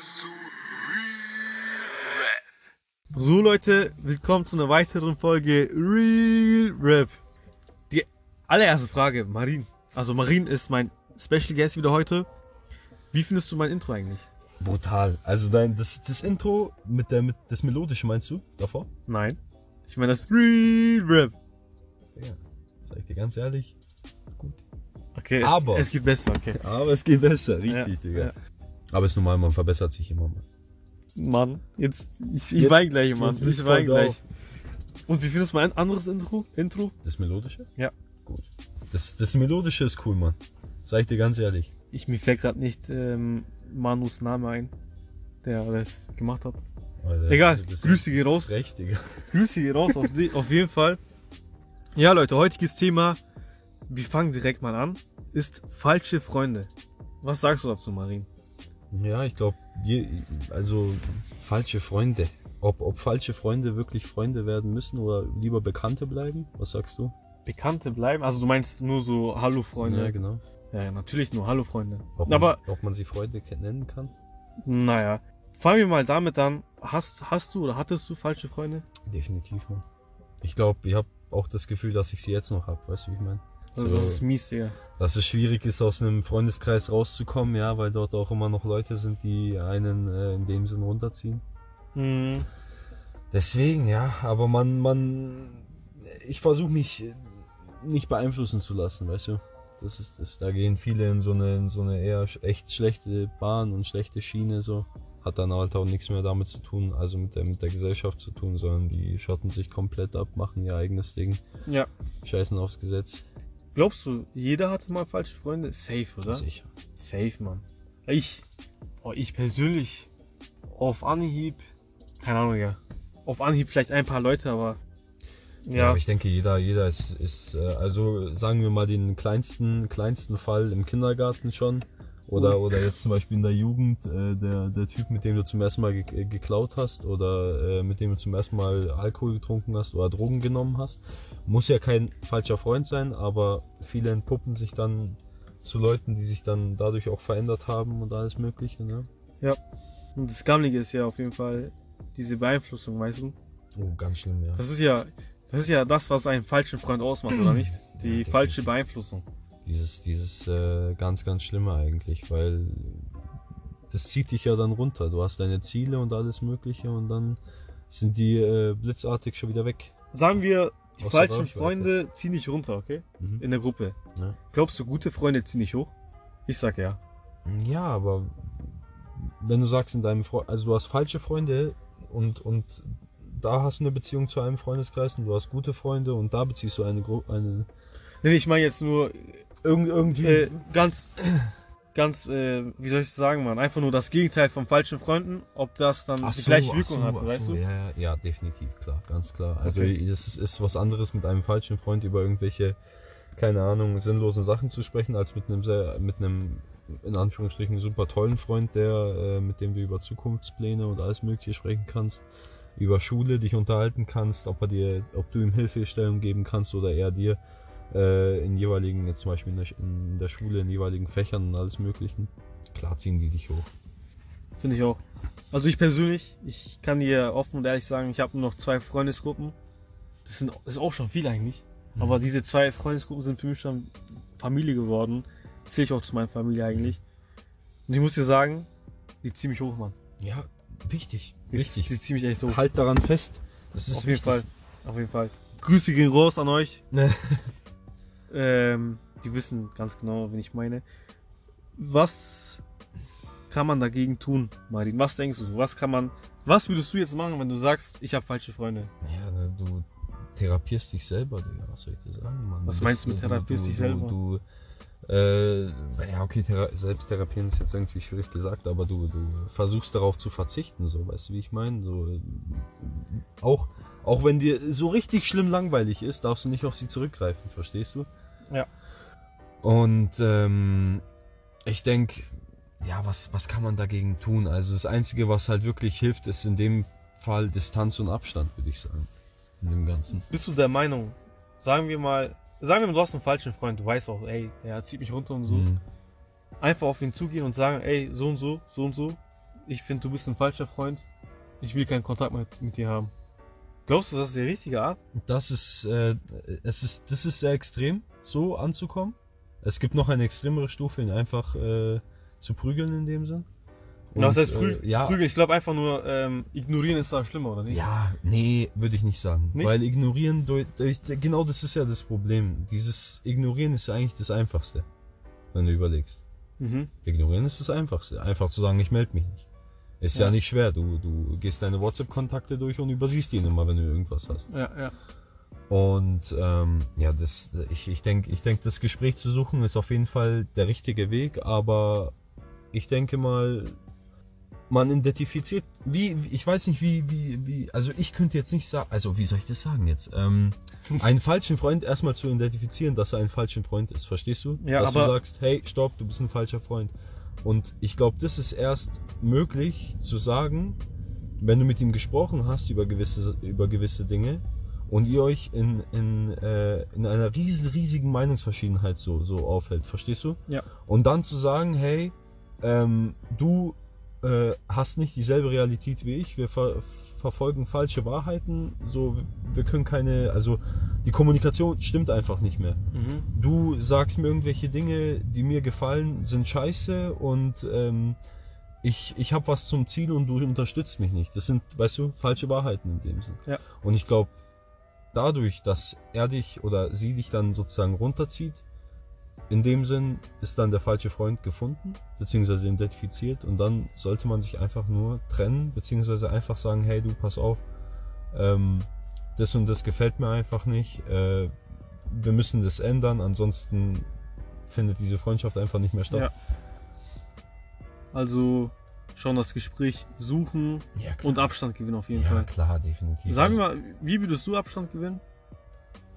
zu Real Rap. So Leute, willkommen zu einer weiteren Folge Real Rap. Die allererste Frage, Marin. Also Marin ist mein Special Guest wieder heute. Wie findest du mein Intro eigentlich? Brutal. Also dein, das, das Intro mit der, mit das Melodische meinst du davor? Nein. Ich meine das Real Rap. Ja. Sag ich dir ganz ehrlich. Gut. Okay, es, Aber- es geht besser, okay. Aber es geht besser, richtig, Ja, Digga. ja. Aber ist normal, man verbessert sich immer mal. Mann, jetzt, ich, ich Jetzt- wein gleich, Mann. jetzt Ich du wein voll gleich. Und wie findest du mein anderes Intro? Intro? Das Melodische? Ja. Gut. Das, das Melodische ist cool, Mann. Sag ich dir ganz ehrlich. Ich, mir fällt gerade nicht ähm, Manus Name ein, der das gemacht hat. Alter, Egal, Grüße gehen raus. Recht, Digga. Grüße hier raus, auf, auf jeden Fall. Ja, Leute, heutiges Thema, wir fangen direkt mal an, ist falsche Freunde. Was sagst du dazu, Marin? Ja, ich glaube, also falsche Freunde. Ob, ob falsche Freunde wirklich Freunde werden müssen oder lieber Bekannte bleiben? Was sagst du? Bekannte bleiben? Also du meinst nur so Hallo-Freunde? Ja, genau. Ja, natürlich nur Hallo-Freunde. Ob man, Aber, ob man sie Freunde nennen kann? naja, fangen wir mal damit an. Hast, hast du oder hattest du falsche Freunde? Definitiv, Mann. Ich glaube, ich habe auch das Gefühl, dass ich sie jetzt noch habe. Weißt du, wie ich meine? Also das ist mies, Digga. dass es schwierig ist, aus einem Freundeskreis rauszukommen, ja, weil dort auch immer noch Leute sind, die einen äh, in dem Sinn runterziehen. Hm, Deswegen, ja, aber man, man, ich versuche mich nicht beeinflussen zu lassen, weißt du? Das ist das. Da gehen viele in so eine, in so eine eher echt schlechte Bahn und schlechte Schiene so. Hat dann halt auch nichts mehr damit zu tun, also mit der, mit der Gesellschaft zu tun, sondern die schotten sich komplett ab, machen ihr eigenes Ding, ja. scheißen aufs Gesetz. Glaubst du, jeder hatte mal falsche Freunde? Safe, oder? Sicher. Safe, Mann. Ich, oh, ich persönlich, auf Anhieb, keine Ahnung, ja. Auf Anhieb vielleicht ein paar Leute, aber Ja, ja, aber ich denke, jeder, jeder ist, ist, äh, also sagen wir mal den kleinsten, kleinsten Fall im Kindergarten schon. Oder, oder jetzt zum Beispiel in der Jugend, äh, der, der Typ, mit dem du zum ersten Mal ge äh, geklaut hast oder äh, mit dem du zum ersten Mal Alkohol getrunken hast oder Drogen genommen hast. Muss ja kein falscher Freund sein, aber viele entpuppen sich dann zu Leuten, die sich dann dadurch auch verändert haben und alles Mögliche. Ne? und das Gammelige ist ja auf jeden Fall diese Beeinflussung, weißt du? Oh, ganz schlimm, ja. Das ist ja, das ist ja das, was einen falschen Freund ausmacht, oder nicht? Die falsche Beeinflussung. Dieses, dieses äh, ganz, ganz Schlimme eigentlich, weil das zieht dich ja dann runter. Du hast deine Ziele und alles Mögliche und dann sind die äh, blitzartig schon wieder weg. Sagen wir, die Außer falschen. Freunde ziehen dich runter, okay? Mhm. In der Gruppe. Ja. Glaubst du, gute Freunde ziehen dich hoch? Ich sag ja. ja, aber wenn du sagst in deinem Freund, also du hast falsche Freunde und, und da hast du eine Beziehung zu einem Freundeskreis und du hast gute Freunde und da beziehst du eine Gruppe, eine Nee, ich meine jetzt nur irgend, irgendwie. äh, ganz, ganz, äh, wie soll ich das sagen, Mann? Einfach nur das Gegenteil von falschen Freunden, ob das dann Ach die so, gleiche Wirkung so, hat, weißt so, du? Ja, ja, ja, definitiv, klar, ganz klar. Also Okay. das ist, ist was anderes mit einem falschen Freund über irgendwelche, keine Ahnung, sinnlosen Sachen zu sprechen, als mit einem sehr, mit einem in Anführungsstrichen super tollen Freund, der, äh, mit dem du über Zukunftspläne und alles Mögliche sprechen kannst, über Schule dich unterhalten kannst, ob er dir, ob du ihm Hilfestellung geben kannst oder er dir äh, in jeweiligen, jetzt zum Beispiel in der, in der Schule, in jeweiligen Fächern und alles Möglichen. Klar ziehen die dich hoch. Finde ich auch. Also ich persönlich, ich kann dir offen und ehrlich sagen, ich habe nur noch zwei Freundesgruppen. Das, sind, das ist auch schon viel eigentlich. Mhm. Aber diese zwei Freundesgruppen sind für mich schon Familie geworden. Zähle ich auch zu meiner Familie eigentlich. Und ich muss dir sagen, die ziehen mich hoch, Mann. Ja, wichtig, Die, wichtig. Die ziehen mich echt hoch. Halt daran fest. Das ist Auf jeden wichtig. Fall. Auf jeden Fall. Grüße gehen raus an euch. Ähm, die wissen ganz genau, wen ich meine. Was kann man dagegen tun, Marin? Was denkst du? Was kann man, was würdest du jetzt machen, wenn du sagst, ich habe falsche Freunde? Ja, ne, du therapierst dich selber, Digga. Was soll ich dir sagen, Mann? Was Du meinst du mit therapierst du, dich selber? Du, äh, ja, okay, thera selbst therapieren ist jetzt irgendwie schwierig gesagt, aber du, du versuchst darauf zu verzichten, so, weißt du, wie ich meine? So, äh, auch, auch wenn dir so richtig schlimm langweilig ist, darfst du nicht auf sie zurückgreifen, verstehst du? Ja. Und ähm, ich denke, ja, was, was kann man dagegen tun? Also das Einzige, was halt wirklich hilft, ist in dem Fall Distanz und Abstand, würde ich sagen. In dem Ganzen. Bist du der Meinung, sagen wir mal, sagen wir mal, du hast einen falschen Freund, du weißt auch, ey, der zieht mich runter und so. Mhm. Einfach auf ihn zugehen und sagen, ey, so und so, so und so, ich finde, du bist ein falscher Freund. Ich will keinen Kontakt mit, mit dir haben. Glaubst du, das ist die richtige Art? Das ist, äh, es ist, das ist sehr extrem, so anzukommen. Es gibt noch eine extremere Stufe, ihn einfach äh, zu prügeln in dem Sinn. Und, was heißt äh, prü ja, Prügel? Ich glaube einfach nur, ähm, ignorieren ist da schlimmer, oder nicht? Ja, nee, würde ich nicht sagen. Nicht? Weil ignorieren, durch, durch, genau das ist ja das Problem. Dieses Ignorieren ist ja eigentlich das Einfachste, wenn du überlegst. Mhm. Ignorieren ist das Einfachste. Einfach zu sagen, ich melde mich nicht. Ist ja. Ja. nicht schwer. Du, du gehst deine WhatsApp-Kontakte durch und übersiehst ihn immer, wenn du irgendwas hast. Ja, ja. Und ähm, ja, das, ich, ich denke, ich denk, das Gespräch zu suchen ist auf jeden Fall der richtige Weg, aber ich denke mal, man identifiziert, wie, ich weiß nicht, wie, wie, wie, also ich könnte jetzt nicht sagen, also wie soll ich das sagen jetzt? Ähm, einen falschen Freund erstmal zu identifizieren, dass er ein falscher Freund ist, verstehst du? Ja, dass aber- du sagst, hey, stopp, du bist ein falscher Freund. Und ich glaube, das ist erst möglich zu sagen, wenn du mit ihm gesprochen hast über gewisse, über gewisse Dinge und ihr euch in, in, äh, in einer riesen, riesigen Meinungsverschiedenheit so, so aufhält, verstehst du? Ja. Und dann zu sagen, hey, ähm, du äh, hast nicht dieselbe Realität wie ich, wir ver verfolgen falsche Wahrheiten, so, wir können keine, also die Kommunikation stimmt einfach nicht mehr. Mhm. Du sagst mir irgendwelche Dinge, die mir gefallen, sind scheiße und ähm, ich, ich habe was zum Ziel und du unterstützt mich nicht. Das sind, weißt du, falsche Wahrheiten in dem Sinn. Ja. Und ich glaube, dadurch, dass er dich oder sie dich dann sozusagen runterzieht, in dem Sinn ist dann der falsche Freund gefunden, beziehungsweise identifiziert und dann sollte man sich einfach nur trennen, beziehungsweise einfach sagen, hey du, pass auf, ähm, das und das gefällt mir einfach nicht, äh, wir müssen das ändern, ansonsten findet diese Freundschaft einfach nicht mehr statt. Ja. Also schon das Gespräch suchen Ja, und Abstand gewinnen auf jeden ja Fall. klar, definitiv. Sagen also, wir mal, wie würdest du Abstand gewinnen?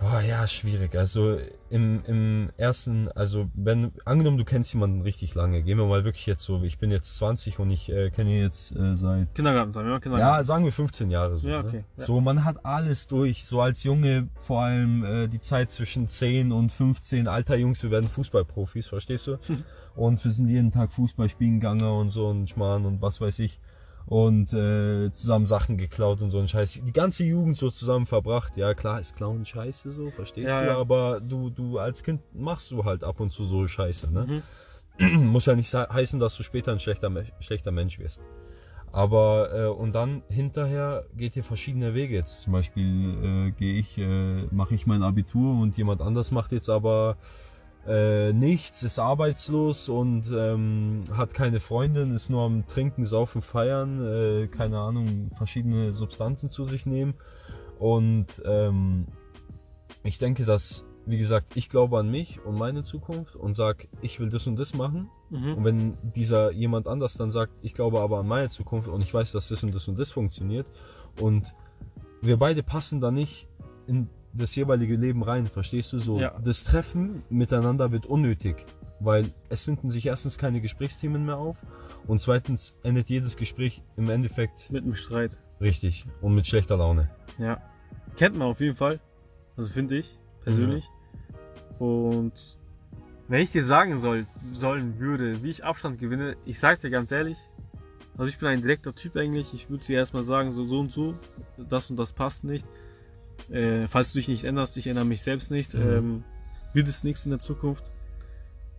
Ah, ja, schwierig. Also im, im ersten, also wenn, angenommen du kennst jemanden richtig lange, gehen wir mal wirklich jetzt so, ich bin jetzt 20 und ich äh, kenne ihn jetzt äh, seit Kindergarten sagen wir mal, Kindergarten. Ja, sagen wir 15 Jahre so. Ja, ne? okay, ja. So, man hat alles durch. So als Junge, vor allem äh, die Zeit zwischen 10 und 15. Alter Jungs, wir werden Fußballprofis, verstehst du? und wir sind jeden Tag Fußball spielen gegangen und so und Schmarrn und was weiß ich. Und äh, zusammen Sachen geklaut und so ein Scheiß. Die ganze Jugend so zusammen verbracht. Ja, klar ist Klauen scheiße so, verstehst Ja, du? ja. Aber du, du als Kind machst du halt ab und zu so Scheiße, ne? Mhm. muss ja nicht heißen, dass du später ein schlechter, schlechter Mensch wirst. Aber äh, und dann hinterher geht ihr verschiedene Wege. Jetzt zum Beispiel äh, gehe ich, äh, mache ich mein Abitur und jemand anders macht jetzt aber äh, nichts, ist arbeitslos und ähm, hat keine Freundin, ist nur am Trinken, Saufen, Feiern, äh, keine Ahnung, verschiedene Substanzen zu sich nehmen. Und ähm, ich denke, dass, wie gesagt, ich glaube an mich und meine Zukunft und sag, ich will das und das machen. Mhm. Und wenn dieser jemand anders dann sagt, ich glaube aber an meine Zukunft und ich weiß, dass das und das und das funktioniert und wir beide passen da nicht in das jeweilige Leben rein, verstehst du so? Ja. Das Treffen miteinander wird unnötig, weil es finden sich erstens keine Gesprächsthemen mehr auf und zweitens endet jedes Gespräch im Endeffekt Mit einem Streit. richtig und mit schlechter Laune. Ja. Kennt man auf jeden Fall. Also finde ich, persönlich. Und wenn ich dir sagen soll, sollen würde, wie ich Abstand gewinne, ich sag dir ganz ehrlich, also ich bin ein direkter Typ eigentlich, ich würde dir erstmal sagen, so, so und so, das und das passt nicht. Äh, falls du dich nicht änderst, ich ändere mich selbst nicht, Mhm. ähm, wird es nichts in der Zukunft.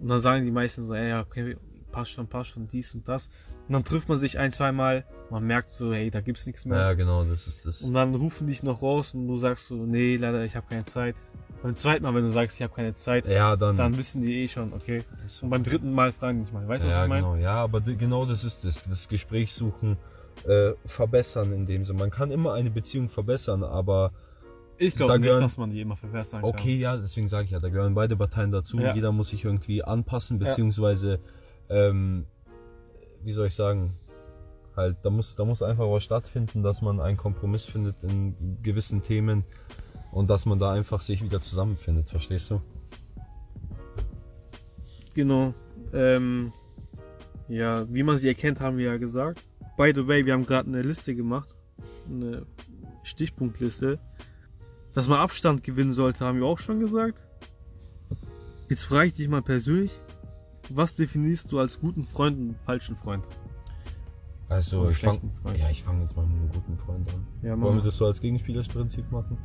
Und dann sagen die meisten so, ey, ja, okay, passt schon, passt schon, dies und das. Und dann trifft man sich ein, zweimal, man merkt so, hey, da gibt's nichts mehr. Ja, genau, das ist das. Und dann rufen dich noch raus und du sagst so, nee, leider, ich habe keine Zeit. Beim zweiten Mal, wenn du sagst, ich habe keine Zeit, Ja, dann. dann wissen die eh schon, okay. Und beim dritten Mal fragen die dich mal. Weißt du, was ja, ich meine? genau. Ja, aber genau das ist das. Das Gespräch suchen, äh, verbessern in dem Sinne. Man kann immer eine Beziehung verbessern, aber Ich Da glaube nicht, gehören- dass man die immer verbessern kann. okay, ja, deswegen sage ich ja, da gehören beide Parteien dazu. Ja. Jeder muss sich irgendwie anpassen, Ja. beziehungsweise, ähm, wie soll ich sagen, halt, da muss, da muss einfach was stattfinden, dass man einen Kompromiss findet in gewissen Themen und dass man da einfach sich wieder zusammenfindet, verstehst du? Genau. Ähm, ja, wie man sie erkennt, haben wir ja gesagt. By the way, wir haben gerade eine Liste gemacht. Eine Stichpunktliste. Dass man Abstand gewinnen sollte, haben wir auch schon gesagt. Jetzt frage ich dich mal persönlich, was definierst du als guten Freund und falschen Freund? Also ich fange ja, ich fange jetzt mal mit einem guten Freund an. Ja, Wollen wir das so als Gegenspielerprinzip machen?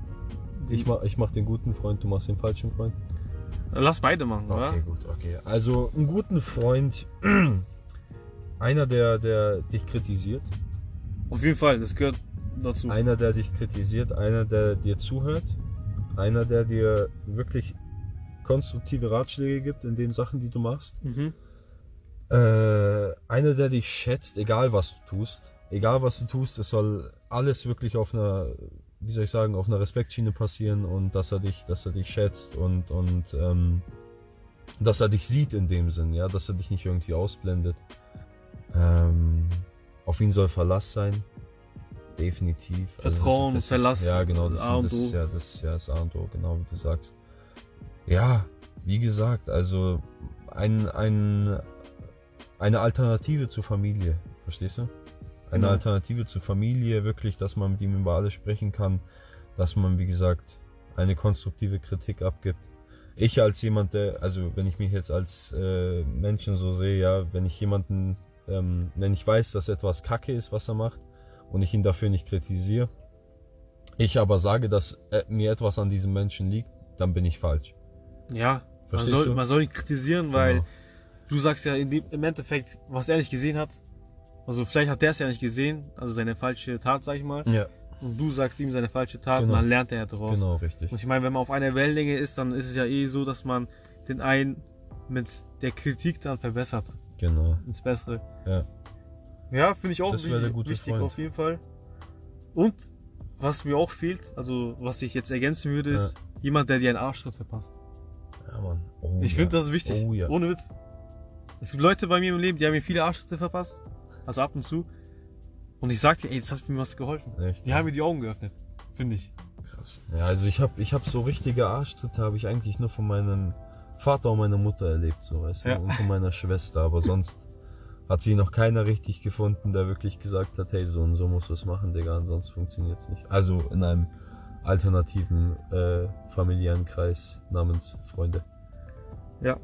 Ich mach, ich mach den guten Freund, du machst den falschen Freund. Lass beide machen, oder? Okay, gut, okay. Also einen guten Freund, einer, der, der dich kritisiert, Auf jeden Fall, das gehört dazu. einer, der dich kritisiert, einer, der dir zuhört, einer, der dir wirklich konstruktive Ratschläge gibt in den Sachen, die du machst. Mhm. Äh, einer, der dich schätzt, egal was du tust. Egal was du tust, es soll alles wirklich auf einer, wie soll ich sagen, auf einer Respektschiene passieren und dass er dich, dass er dich schätzt und, und ähm, dass er dich sieht in dem Sinn, ja, dass er dich nicht irgendwie ausblendet. Ähm, auf ihn soll Verlass sein. Definitiv. Vertrauen, das, das Verlass, Ist, ja, genau, das, A und das ist ja das, ist ja das A und O, genau wie du sagst. Ja, wie gesagt, also ein, ein, eine Alternative zur Familie, verstehst du? Eine Genau. Alternative zur Familie, wirklich, dass man mit ihm über alles sprechen kann, dass man, wie gesagt, eine konstruktive Kritik abgibt. Ich als jemand, der, also wenn ich mich jetzt als äh, Menschen so sehe, ja, wenn ich jemanden, ähm, wenn ich weiß, dass etwas Kacke ist, was er macht, und ich ihn dafür nicht kritisiere, ich aber sage, dass äh, mir etwas an diesem Menschen liegt, dann bin ich falsch. Ja, man Verstehst soll, du? man soll ihn kritisieren, weil Genau. du sagst ja in dem, im Endeffekt, was er nicht gesehen hat. Also vielleicht hat der es ja nicht gesehen, also seine falsche Tat, sag ich mal. Ja, Und du sagst ihm seine falsche Tat Genau. und dann lernt er ja daraus. genau, richtig. Und ich meine, wenn man auf einer Wellenlänge ist, dann ist es ja eh so, dass man den einen mit der Kritik dann verbessert Genau. ins Bessere. Ja. Ja, finde ich auch Das wichtig, gute wichtig Freund. auf jeden Fall. Und was mir auch fehlt, also was ich jetzt ergänzen würde, ist jemand, der dir einen Arschtritt verpasst. Ja, Mann. Oh, ich ja. finde das ist wichtig. Oh, ja. Ohne Witz. Es gibt Leute bei mir im Leben, die haben mir viele Arschtritte verpasst. Also ab und zu. Und ich sag dir, ey, das hat mir was geholfen. Echt, Die ja. haben mir die Augen geöffnet. Finde ich. Krass. Ja, also ich habe ich hab so richtige Arschtritte habe ich eigentlich nur von meinem Vater und meiner Mutter erlebt, so weißt du, Ja. und von meiner Schwester, aber sonst hat sie noch keiner richtig gefunden, der wirklich gesagt hat, hey, so und so musst du es machen, Digga, ansonsten funktioniert's nicht. Also in einem alternativen äh, familiären Kreis namens Freunde. Ja.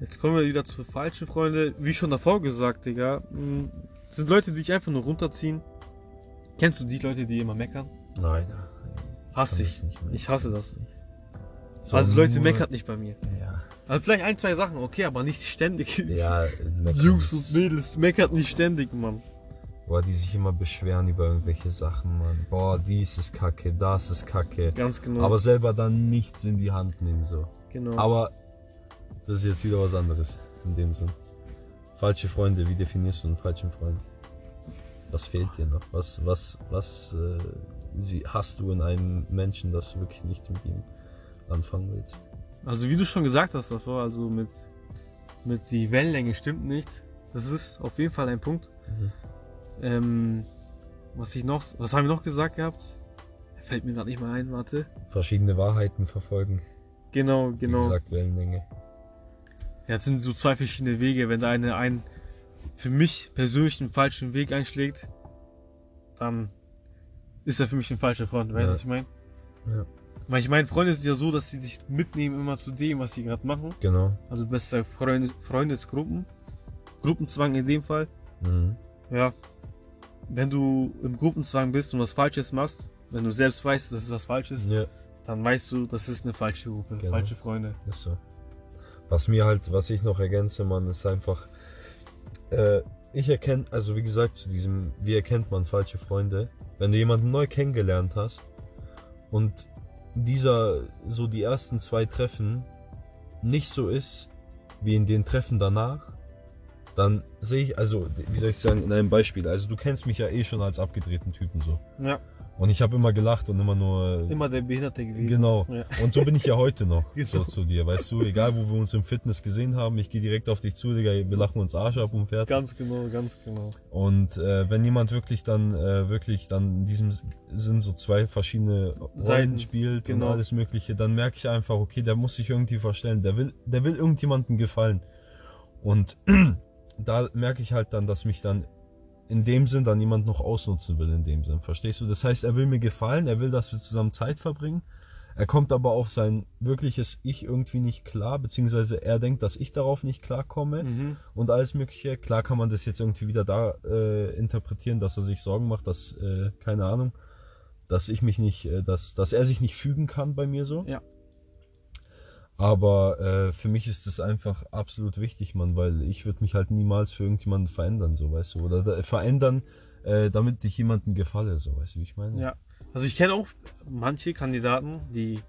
Jetzt kommen wir wieder zu falschen Freunde. Wie schon davor gesagt, Digga. Das sind Leute, die dich einfach nur runterziehen. Kennst du die Leute, die immer meckern? Nein, Hasse kann ich. Ich hasse das. nicht. So Also Leute meckern nicht bei mir. Ja, Also vielleicht ein, zwei Sachen, okay, aber nicht ständig. ja meckern Jungs ist- und Mädels meckert nicht ständig, Mann. Boah, die sich immer beschweren über irgendwelche Sachen, Mann. Boah, dies ist kacke, das ist kacke. Ganz genau. Aber selber dann nichts in die Hand nehmen, so. genau. Aber das ist jetzt wieder was anderes, in dem Sinn. Falsche Freunde, wie definierst du einen falschen Freund? Was fehlt dir noch? Was, was, was äh, sie, hast du in einem Menschen, dass du wirklich nichts mit ihm anfangen willst? Also wie du schon gesagt hast davor, also mit, mit die Wellenlänge stimmt nicht. Das ist auf jeden Fall ein Punkt. Mhm. Ähm, was ich noch, was haben wir noch gesagt gehabt? Fällt mir gerade nicht mal ein, warte. Verschiedene Wahrheiten verfolgen. Genau, Wie genau. gesagt, Wellenlänge. Ja, es sind so zwei verschiedene Wege. Wenn der eine einen für mich persönlich einen falschen Weg einschlägt, dann ist er für mich ein falscher Freund. Weißt du, Ja. was ich meine? Ja. Weil ich meine, Freunde sind ja so, dass sie dich mitnehmen immer zu dem, was sie gerade machen. Genau. Also ja Freundes Freundesgruppen. Gruppenzwang in dem Fall. Mhm. Ja. Wenn du im Gruppenzwang bist und was Falsches machst, wenn du selbst weißt, dass es was Falsches, Ja. dann weißt du, das ist eine falsche Gruppe, Genau. falsche Freunde. Ist so. Was mir halt, was ich noch ergänze, man, ist einfach, äh, ich erkenne, also wie gesagt, zu diesem, wie erkennt man falsche Freunde? Wenn du jemanden neu kennengelernt hast und dieser, so die ersten zwei Treffen nicht so ist, wie in den Treffen danach, dann sehe ich, also, wie soll ich sagen, in einem Beispiel, also du kennst mich ja eh schon als abgedrehten Typen so. Ja, Und ich habe immer gelacht und immer nur immer der Behinderte gewesen. Genau. Ja. Und so bin ich ja heute noch Genau. so zu dir, weißt du? Egal, wo wir uns im Fitness gesehen haben, ich gehe direkt auf dich zu, Digga, wir lachen uns Arsch ab und fertig. Ganz genau, ganz genau. Und äh, wenn jemand wirklich dann, äh, wirklich dann in diesem Sinn so zwei verschiedene Rollen Seiten, spielt genau. und alles mögliche, dann merke ich einfach, okay, der muss sich irgendwie verstellen, der will, der will irgendjemandem gefallen. Und da merke ich halt dann, dass mich dann in dem Sinn dann jemand noch ausnutzen will, in dem Sinn. Verstehst du? Das heißt, er will mir gefallen, er will, dass wir zusammen Zeit verbringen. Er kommt aber auf sein wirkliches Ich irgendwie nicht klar, beziehungsweise er denkt, dass ich darauf nicht klarkomme Mhm. und alles Mögliche. Klar kann man das jetzt irgendwie wieder da äh, interpretieren, dass er sich Sorgen macht, dass, äh, keine Ahnung, dass ich mich nicht, äh, dass, dass er sich nicht fügen kann bei mir so. Ja. Aber äh, für mich ist das einfach absolut wichtig, Mann, weil ich würde mich halt niemals für irgendjemanden verändern, so weißt du. Oder da, verändern, äh, damit ich jemandem gefalle, so weißt du, wie ich meine? Ja. Also ich kenne auch manche Kandidaten, die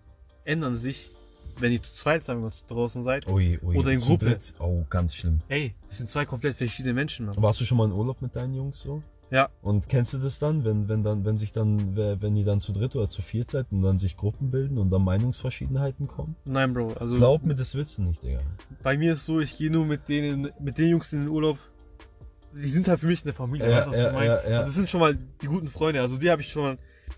ändern sich, wenn ihr zu zweit, sagen wir mal, draußen seid. Ui, ui, Oder in Gruppe. dritt. Oh, ganz schlimm. Ey, das sind zwei komplett verschiedene Menschen, Mann. Warst du schon mal in Urlaub mit deinen Jungs so? Ja. Und kennst du das dann, wenn, wenn dann, wenn sich dann, wenn ihr dann zu dritt oder zu viert seid und dann sich Gruppen bilden und dann Meinungsverschiedenheiten kommen? Nein, Bro. Also Glaub mir, das willst du nicht, Digga. bei mir ist so, ich gehe nur mit denen, mit den Jungs in den Urlaub. Die sind halt für mich eine Familie, Ja, weißt du, was ja, ich meine? ja, ja. Das sind schon mal die guten Freunde. Also die habe ich schon mal.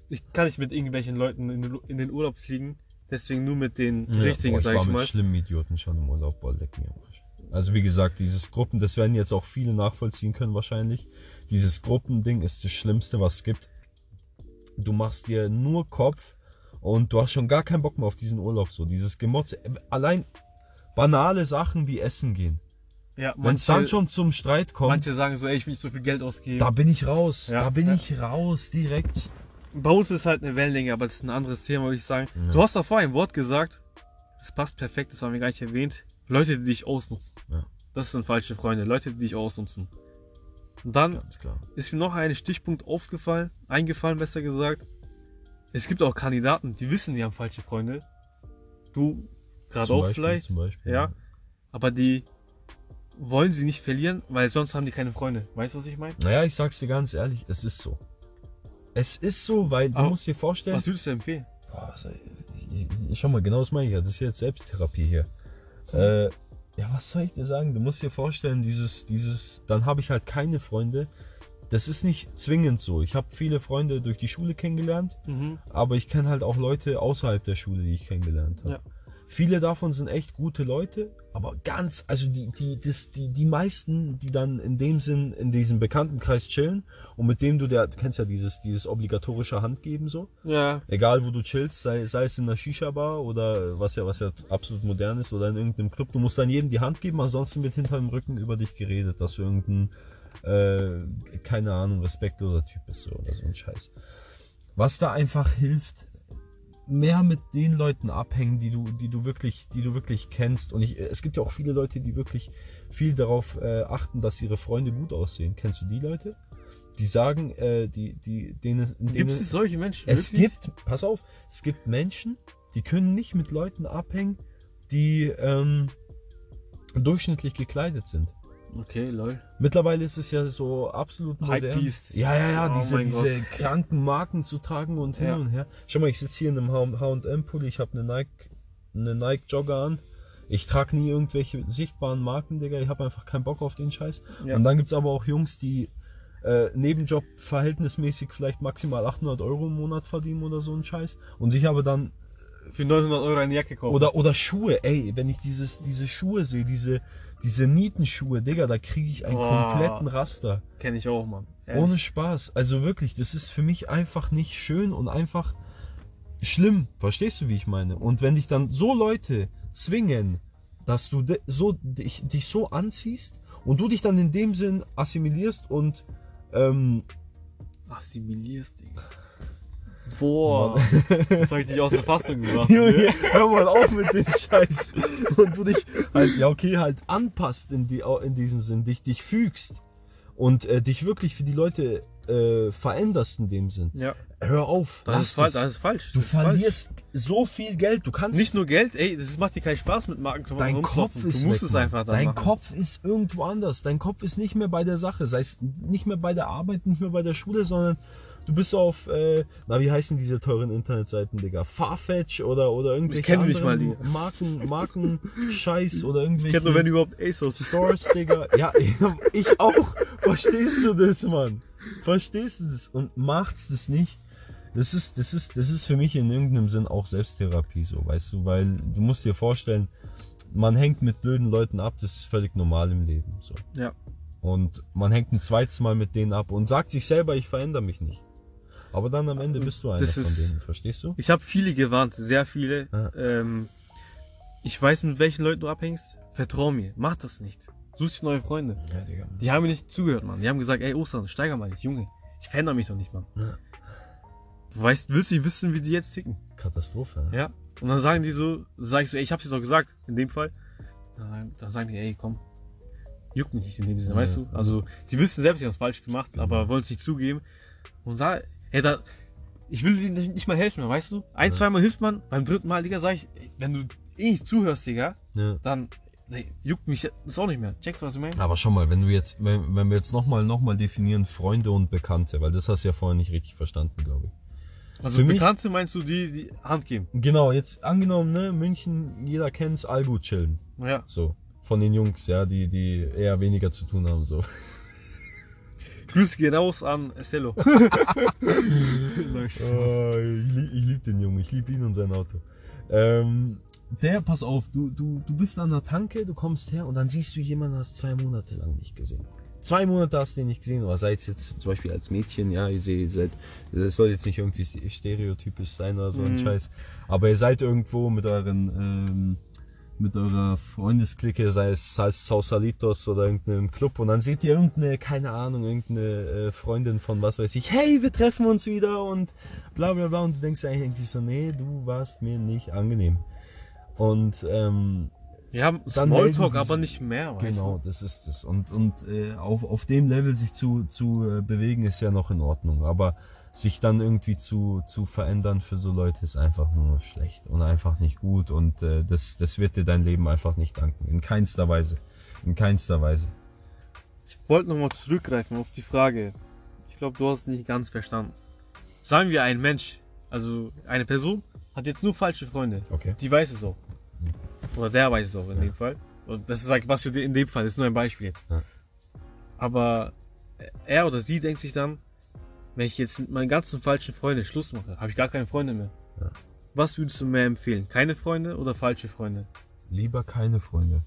Ich kann nicht mit irgendwelchen Leuten in den, in den Urlaub fliegen. Deswegen nur mit den richtigen, Boah, ich sag war ich mit mal. schlimmen Idioten schon im Urlaub, boah, leck mir am Arsch. Also wie gesagt, dieses Gruppen, das werden jetzt auch viele nachvollziehen können wahrscheinlich. Dieses Gruppending ist das Schlimmste, was es gibt. Du machst dir nur Kopf und du hast schon gar keinen Bock mehr auf diesen Urlaub so. Dieses Gemotze. Allein banale Sachen wie Essen gehen. Ja, Wenn es dann schon zum Streit kommt, manche sagen so, ey, ich will nicht so viel Geld ausgeben. da bin ich raus. Ja, da bin ja. ich raus direkt. Bei uns ist halt eine Wellenlänge, aber das ist ein anderes Thema, würde ich sagen. Du hast davor ein Wort gesagt, das passt perfekt, das haben wir gar nicht erwähnt. Leute, die dich ausnutzen. Ja. Das sind falsche Freunde, Leute, die dich ausnutzen. Und dann ist mir noch ein Stichpunkt aufgefallen, eingefallen, besser gesagt. Es gibt auch Kandidaten, die wissen, die haben falsche Freunde. Du gerade auch Beispiel, vielleicht. Beispiel, ja. Aber die wollen sie nicht verlieren, weil sonst haben die keine Freunde. Weißt du, was ich meine? Naja, ich sag's dir ganz ehrlich, es ist so. Es ist so, weil du Aber musst dir vorstellen. Was würdest du empfehlen? Boah, schau mal, genau das meine ich ja. Das ist jetzt Selbsttherapie hier. Äh, ja, was soll ich dir sagen? Du musst dir vorstellen, dieses, dieses, dann habe ich halt keine Freunde. Das ist nicht zwingend so. Ich habe viele Freunde durch die Schule kennengelernt, Mhm. aber ich kenne halt auch Leute außerhalb der Schule, die ich kennengelernt habe. Ja. Viele davon sind echt gute Leute, aber ganz, also die, die, das, die, die meisten, die dann in dem Sinn in diesem Bekanntenkreis chillen und mit dem du der, du kennst ja dieses, dieses obligatorische Handgeben so. Ja. Egal wo du chillst, sei, sei es in einer Shisha-Bar oder was ja, was ja absolut modern ist oder in irgendeinem Club, du musst dann jedem die Hand geben, ansonsten wird hinter dem Rücken über dich geredet, dass du irgendein, äh, keine Ahnung, respektloser Typ bist so, oder so ein Scheiß. Was da einfach hilft, mehr mit den Leuten abhängen, die du, die du wirklich, die du wirklich kennst. Und ich, es gibt ja auch viele Leute, die wirklich viel darauf äh, achten, dass ihre Freunde gut aussehen. Kennst du die Leute? Die sagen, äh, die, die, denen, denen Gibt es solche Menschen? es wirklich? gibt, pass auf, es gibt Menschen, die können nicht mit Leuten abhängen, die ähm, durchschnittlich gekleidet sind. Okay, lol. Mittlerweile ist es ja so absolut modern. Hypebeast. Ja, ja, ja, Oh diese, diese Gott. kranken Marken zu tragen und hin Ja. und her. Schau mal, ich sitze hier in einem H&M-Pulli, ich habe eine Nike, eine Nike Jogger an. Ich trage nie irgendwelche sichtbaren Marken, Digga. Ich habe einfach keinen Bock auf den Scheiß. Ja. Und dann gibt's aber auch Jungs, die äh, Nebenjob verhältnismäßig vielleicht maximal 800 Euro im Monat verdienen oder so ein Scheiß. Und sich aber dann Für 900 Euro eine Jacke kaufen. oder, oder Schuhe, ey, wenn ich dieses, diese Schuhe sehe, diese, diese Nietenschuhe, Digga, da kriege ich einen Boah. kompletten Raster. Kenne ich auch, Mann. Ehrlich. Ohne Spaß. Also wirklich, das ist für mich einfach nicht schön und einfach schlimm. Verstehst du, wie ich meine? Und wenn dich dann so Leute zwingen, dass du so, dich, dich so anziehst und du dich dann in dem Sinn assimilierst und ähm, Assimilierst, Digga. Boah. Jetzt hab ich dich aus der Fassung gebracht. Junge, ne? hör mal auf mit dem Scheiß. Und du dich halt, ja okay, halt anpasst in, die, in diesem Sinn, dich, dich fügst und äh, dich wirklich für die Leute äh, veränderst in dem Sinn. Ja. Hör auf. Das ist, falsch, das. das ist falsch. Du das ist falsch. verlierst so viel Geld. Du kannst Nicht nur Geld, ey, das macht dir keinen Spaß mit Marken. Dein Kopf ist Du musst weg, es einfach Dein machen. Kopf ist irgendwo anders. Dein Kopf ist nicht mehr bei der Sache. Sei es nicht mehr bei der Arbeit, nicht mehr bei der Schule, sondern du bist auf, äh, na wie heißen diese teuren Internetseiten, Digga? Farfetch oder, oder irgendwelche anderen mal die. Marken, Marken-Scheiß oder irgendwelche Ich kenn nur, wenn überhaupt ASOS. Stores, Digga. Ja, ich auch. Verstehst du das, Mann? Verstehst du das? Und macht's das nicht. Das ist, das ist, das ist für mich in irgendeinem Sinn auch Selbsttherapie so, weißt du, weil du musst dir vorstellen, man hängt mit blöden Leuten ab, das ist völlig normal im Leben, so. Ja. Und man hängt ein zweites Mal mit denen ab und sagt sich selber, ich verändere mich nicht. Aber dann am Ende bist du einer Das von ist- denen, verstehst du? Ich habe viele gewarnt, sehr viele. Ja. Ähm, ich weiß, mit welchen Leuten du abhängst. Vertrau mir, mach das nicht. Such dir neue Freunde. Ja, Digga. Die haben mir nicht zugehört, Mann. Die haben gesagt, ey Ostern, steiger mal nicht, Junge. Ich verändere mich doch nicht, Mann. Ja. Du weißt, willst nicht wissen, wie die jetzt ticken. Katastrophe. Ja. Und dann sagen die so, sag ich so, ey, ich hab's dir doch gesagt, in dem Fall. Dann, dann sagen die, ey, komm. Juckt mich nicht in dem Sinne, Ja. weißt du? Also, die wissen selbst, haben es falsch gemacht, Genau. aber wollen es nicht zugeben. Und da, ey, da, ich will denen nicht mal helfen, weißt du? Ein, Ja. zweimal hilft man, beim dritten Mal, Digga, sag ich, wenn du eh nicht zuhörst, Digga, Ja. dann, ey, juckt mich das auch nicht mehr. Checkst du, was ich meine? Aber schau mal, wenn du jetzt, wenn, wenn wir jetzt nochmal noch mal definieren, Freunde und Bekannte, weil das hast du ja vorher nicht richtig verstanden, glaube ich. Also, für mich- Bekannte meinst du, die, die Hand geben? Genau, jetzt angenommen, ne, München, jeder kennt's, Algu chillen. Ja. So. Von den Jungs, ja, die, die eher weniger zu tun haben, so. Grüße gehen raus an Estello. Oh, ich lieb, ich lieb den Jungen, ich lieb ihn und sein Auto. Ähm, der, pass auf, du, du, du bist an der Tanke, du kommst her und dann siehst du jemanden, hast zwei Monate lang nicht gesehen. Zwei Monate hast du den nicht gesehen, oder seid jetzt zum Beispiel als Mädchen, ja, ihr seht, ihr seid, das soll jetzt nicht irgendwie stereotypisch sein oder so ein Mhm. Scheiß, aber ihr seid irgendwo mit euren, ähm, mit eurer Freundesklicke, sei es Sausalitos oder irgendeinem Club und dann seht ihr irgendeine, keine Ahnung, irgendeine äh, Freundin von was weiß ich, hey, wir treffen uns wieder und bla bla bla und du denkst eigentlich so, nee, du warst mir nicht angenehm. Und ähm, melden Smalltalk, aber nicht mehr, weißt genau, du? das ist es. Und, und äh, auf, auf dem Level sich zu, zu äh, bewegen ist ja noch in Ordnung, aber sich dann irgendwie zu, zu verändern für so Leute ist einfach nur schlecht und einfach nicht gut und äh, das, das wird dir dein Leben einfach nicht danken. In keinster Weise. In keinster Weise. Ich wollte nochmal zurückgreifen auf die Frage. Ich glaube, du hast es nicht ganz verstanden. Sagen wir, ein Mensch, also eine Person, hat jetzt nur falsche Freunde. Okay. Die weiß es auch. Oder der weiß es auch in dem Fall. Und das ist like, was für in dem Fall, das ist nur ein Beispiel jetzt. Ja. Aber er oder sie denkt sich dann, wenn ich jetzt mit meinen ganzen falschen Freunden Schluss mache, habe ich gar keine Freunde mehr. Ja. Was würdest du mehr empfehlen? Keine Freunde oder falsche Freunde? Lieber keine Freunde.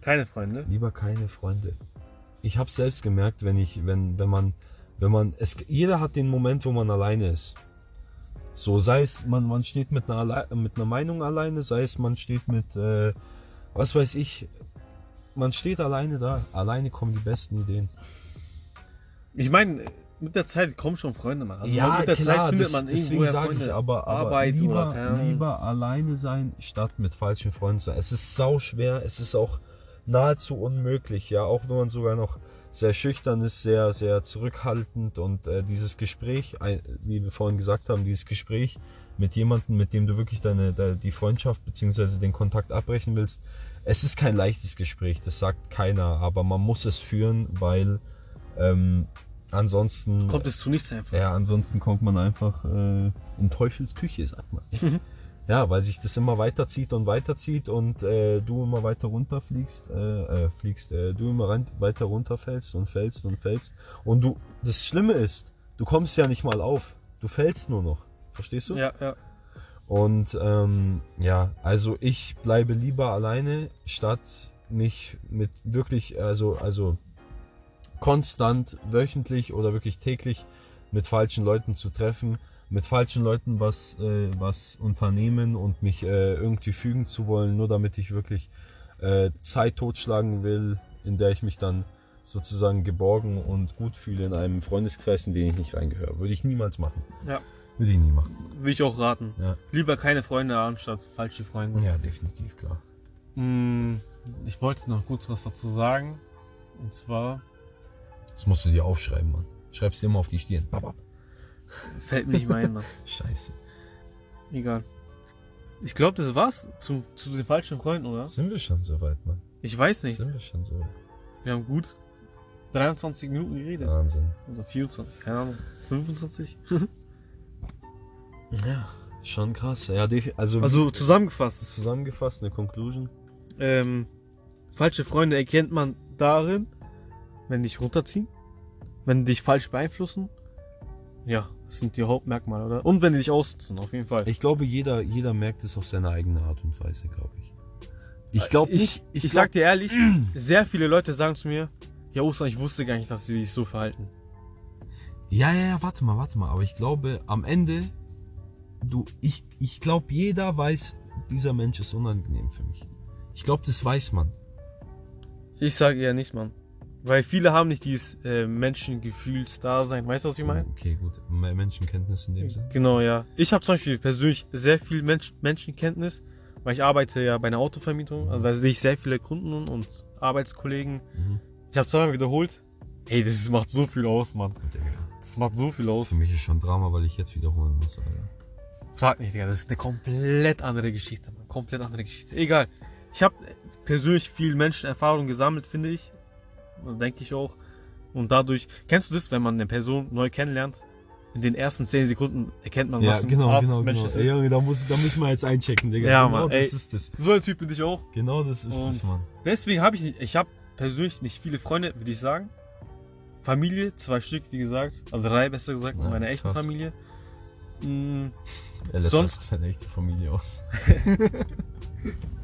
Keine Freunde. Lieber keine Freunde. Ich habe selbst gemerkt, wenn ich, wenn, wenn man, wenn man, es, jeder hat den Moment, wo man alleine ist. So, sei es, man, man steht mit einer, mit einer Meinung alleine, sei es, man steht mit, äh, was weiß ich, man steht alleine da. Alleine kommen die besten Ideen. Ich meine, mit der Zeit kommen schon Freunde, Mann. Also ja, mit der klar, Zeit findet das, man deswegen irgendwo sage ich aber, aber Arbeit lieber, oder lieber alleine sein, statt mit falschen Freunden sein. Es ist sau schwer, es ist auch nahezu unmöglich, ja, auch wenn man sogar noch sehr schüchtern ist, sehr, sehr zurückhaltend und äh, dieses Gespräch, ein- wie wir vorhin gesagt haben, dieses Gespräch mit jemandem, mit dem du wirklich deine, de, die Freundschaft bzw. den Kontakt abbrechen willst, es ist kein leichtes Gespräch, das sagt keiner, aber man muss es führen, weil ähm, ansonsten Kommt es zu nichts einfach. ja, ansonsten kommt man einfach äh, in Teufels Küche, sagt man. ja, weil sich das immer weiterzieht und weiterzieht und äh, du immer weiter runterfliegst, äh, äh, fliegst, äh, du immer weiter runterfällst und fällst und fällst. Und du, das Schlimme ist, du kommst ja nicht mal auf. Du fällst nur noch. Verstehst du? Ja, ja. Und ähm, ja, also ich bleibe lieber alleine, statt mich mit wirklich, also, also konstant, wöchentlich oder wirklich täglich mit falschen Leuten zu treffen, mit falschen Leuten was, äh, was unternehmen und mich äh, irgendwie fügen zu wollen, nur damit ich wirklich äh, Zeit totschlagen will, in der ich mich dann sozusagen geborgen und gut fühle in einem Freundeskreis, in den ich nicht reingehöre. Würde ich niemals machen. Ja. Würde ich nie machen. Will ich auch raten. Ja. Lieber keine Freunde anstatt falsche Freunde. Ja, definitiv, klar. Mm, Ich wollte noch kurz was dazu sagen. Und zwar Das musst du dir aufschreiben, Mann. Schreib's dir immer auf die Stirn. Babab. fällt mir nicht mehr ein. Mann. Scheiße. Egal. Ich glaube, das war's zum, zu den falschen Freunden, oder? Sind wir schon so weit, Mann? Ich weiß nicht. Sind wir schon so weit? Wir haben gut 23 Minuten geredet. Wahnsinn. Oder 24, keine Ahnung. 25? Ja, schon krass. Ja, also, Also zusammengefasst. zusammengefasst, eine Conclusion. Ähm, falsche Freunde erkennt man darin, wenn dich runterziehen, wenn dich falsch beeinflussen. Ja, das sind die Hauptmerkmale, oder? Und wenn die dich ausnutzen, auf jeden Fall. Ich glaube, jeder, jeder merkt es auf seine eigene Art und Weise, glaube ich. Ich glaube ich, nicht. Ich, glaub- sag dir ehrlich, sehr viele Leute sagen zu mir, ja Ostern, ich wusste gar nicht, dass sie sich so verhalten. Ja, ja, ja, warte mal, warte mal. Aber ich glaube, am Ende, du, ich, ich glaube, jeder weiß, dieser Mensch ist unangenehm für mich. Ich glaube, das weiß man. Ich sage eher nicht, Mann. Weil viele haben nicht dieses äh, Menschengefühlsdasein. Weißt du, was ich meine? Okay, gut. Menschenkenntnis in dem Sinne. Genau, ja. Ich habe zum Beispiel persönlich sehr viel Mensch Menschenkenntnis, weil ich arbeite ja bei einer Autovermietung. Also da sehe ich sehr viele Kunden und Arbeitskollegen. Mhm. Ich habe zweimal wiederholt. Ey, das macht so viel aus, Mann. Digga. Das macht so viel aus. Für mich ist schon Drama, weil ich jetzt wiederholen muss, Alter. Frag nicht, Digga. Das ist eine komplett andere Geschichte, Mann. Komplett andere Geschichte. Egal. Ich habe persönlich viel Menschenerfahrung gesammelt, finde ich. Denke ich auch. Und dadurch, kennst du das, wenn man eine Person neu kennenlernt? In den ersten 10 Sekunden erkennt man, Ja, was ein genau, Art genau, Mensch genau. Ey, ist. Junge, da muss, da müssen wir jetzt einchecken, Digga. Ja, genau Mann, das ey. ist das. So ein Typ bin ich auch. Genau das ist es, Mann. Deswegen habe ich nicht, ich habe persönlich nicht viele Freunde, würde ich sagen. Familie, zwei Stück, wie gesagt. Also drei, besser gesagt, Ja, meine krass. Familie. Mm, Er lässt Sonst- seine echte Familie aus.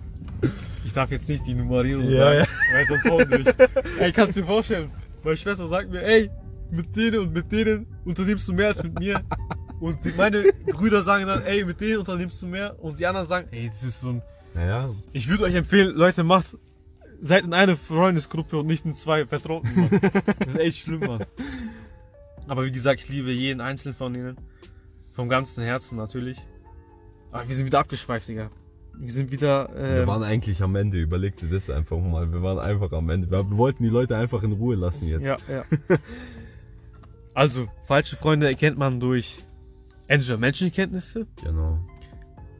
Ich darf jetzt nicht die Nummerierung Ja, sagen, weil sonst auch nicht. ey, kannst du dir vorstellen, meine Schwester sagt mir, ey, mit denen und mit denen unternimmst du mehr als mit mir. Und die, meine Brüder sagen dann, ey, mit denen unternimmst du mehr. Und die anderen sagen, ey, das ist so ein... Naja, Ich würde euch empfehlen, Leute, macht, seid in einer Freundesgruppe und nicht in zwei Vertrauten. Mann. Das ist echt schlimm, Mann. Aber wie gesagt, ich liebe jeden einzelnen von ihnen. Vom ganzen Herzen natürlich. Aber wir sind wieder abgeschweift, Digga. Wir sind wieder... wir Ähm, waren eigentlich am Ende, überleg dir das einfach mal. Wir waren einfach am Ende. Wir wollten die Leute einfach in Ruhe lassen jetzt. Ja, ja. also, falsche Freunde erkennt man durch entweder Menschenkenntnisse, Genau.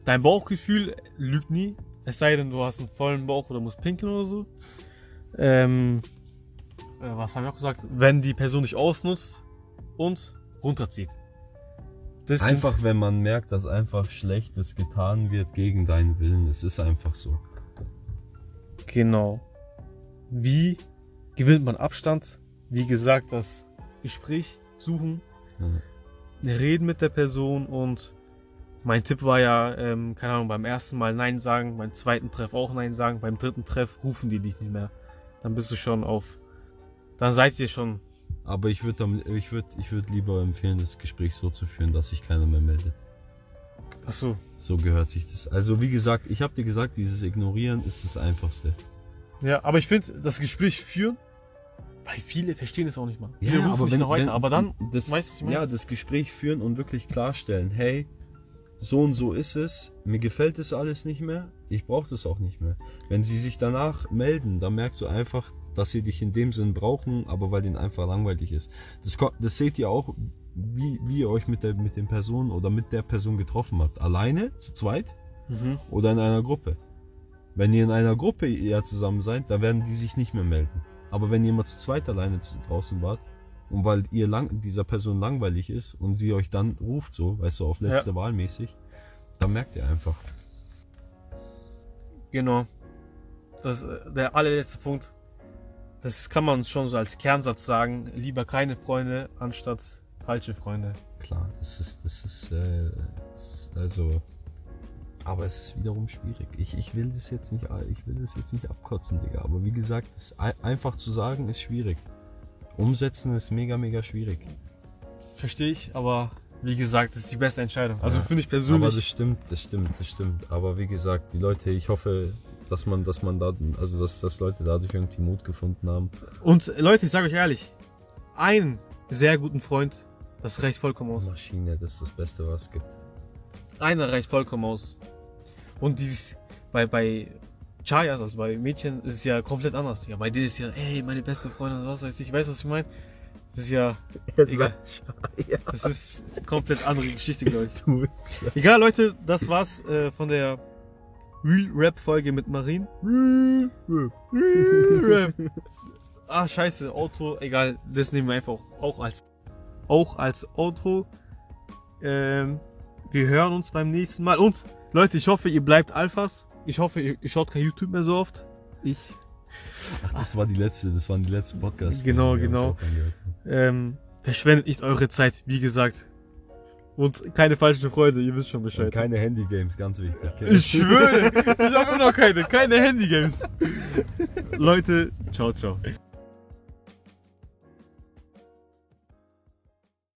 dein Bauchgefühl lügt nie, es sei denn, du hast einen vollen Bauch oder musst pinkeln oder so. Ähm, äh, was haben wir auch gesagt? Wenn die Person dich ausnutzt und runterzieht. Das Einfach, wenn man merkt, dass einfach Schlechtes getan wird gegen deinen Willen. Es ist einfach so. Genau. Wie gewinnt man Abstand? Wie gesagt, das Gespräch suchen, Ja. reden mit der Person und mein Tipp war ja, ähm, keine Ahnung, beim ersten Mal Nein sagen, beim zweiten Treff auch Nein sagen, beim dritten Treff rufen die dich nicht mehr. Dann bist du schon auf, dann seid ihr schon, Aber ich würde ich würd, ich würd lieber empfehlen, das Gespräch so zu führen, dass sich keiner mehr meldet. achso, So gehört sich das. Also wie gesagt, ich habe dir gesagt, dieses Ignorieren ist das Einfachste. ja, aber ich finde, das Gespräch führen, weil viele verstehen es auch nicht mal. Viele rufen dich noch weiter, aber dann, das, weißt du, ja, das Gespräch führen und wirklich klarstellen, hey, so und so ist es, mir gefällt das alles nicht mehr, ich brauche das auch nicht mehr. Wenn sie sich danach melden, dann merkst du einfach, dass sie dich in dem Sinn brauchen, aber weil denen einfach langweilig ist. Das, das seht ihr auch, wie, wie ihr euch mit der mit den Personen oder mit der Person getroffen habt. Alleine, zu zweit mhm. oder in einer Gruppe. Wenn ihr in einer Gruppe eher zusammen seid, dann werden die sich nicht mehr melden. Aber wenn ihr mal zu zweit alleine draußen wart und weil ihr lang, dieser Person langweilig ist und sie euch dann ruft so, weißt du, auf letzte Wahl mäßig, dann merkt ihr einfach. Genau. Das ist der allerletzte Punkt. Das kann man schon so als Kernsatz sagen. Lieber keine Freunde anstatt falsche Freunde. Klar, das ist, das ist, äh, das ist also. Aber es ist wiederum schwierig. Ich, ich will das jetzt nicht, ich will das jetzt nicht abkotzen, Digga. Aber wie gesagt, das ein- einfach zu sagen ist schwierig. Umsetzen ist mega, mega schwierig. Verstehe ich, aber wie gesagt, das ist die beste Entscheidung. Also Ja. finde ich Aber persönlich. das stimmt, das stimmt, das stimmt. Aber wie gesagt, die Leute, ich hoffe, dass man, dass man da, also dass, dass Leute dadurch irgendwie Mut gefunden haben. Und Leute, ich sage euch ehrlich, einen sehr guten Freund, das reicht vollkommen aus. Maschine, das ist das Beste, was es gibt. Einer reicht vollkommen aus. Und dieses, bei, bei Chayas, also bei Mädchen, ist es ja komplett anders. Ja, bei denen ist ja, ey, meine beste Freundin, was weiß ich, weißt du, was ich meine? Das ist ja, egal. Das ist komplett andere Geschichte, glaube ich. Egal, Leute, das war's äh, von der Real Rap Folge mit Marin. Real Rap. Ah, scheiße, Outro, egal, das nehmen wir einfach auch, als auch als Outro. Ähm, wir hören uns beim nächsten Mal und Leute, ich hoffe, ihr bleibt Alphas. Ich hoffe, ihr, ihr schaut kein YouTube mehr so oft. Ich. Ach, das war die letzte, das waren die letzten Podcasts. Genau, genau. angehört. Ähm, verschwendet nicht eure Zeit, wie gesagt. Und keine falschen Freunde, ihr wisst schon Und Bescheid. keine Handy-Games, ganz wichtig. Ich schwöre, ich habe immer noch keine, keine Handygames. Leute, ciao, ciao.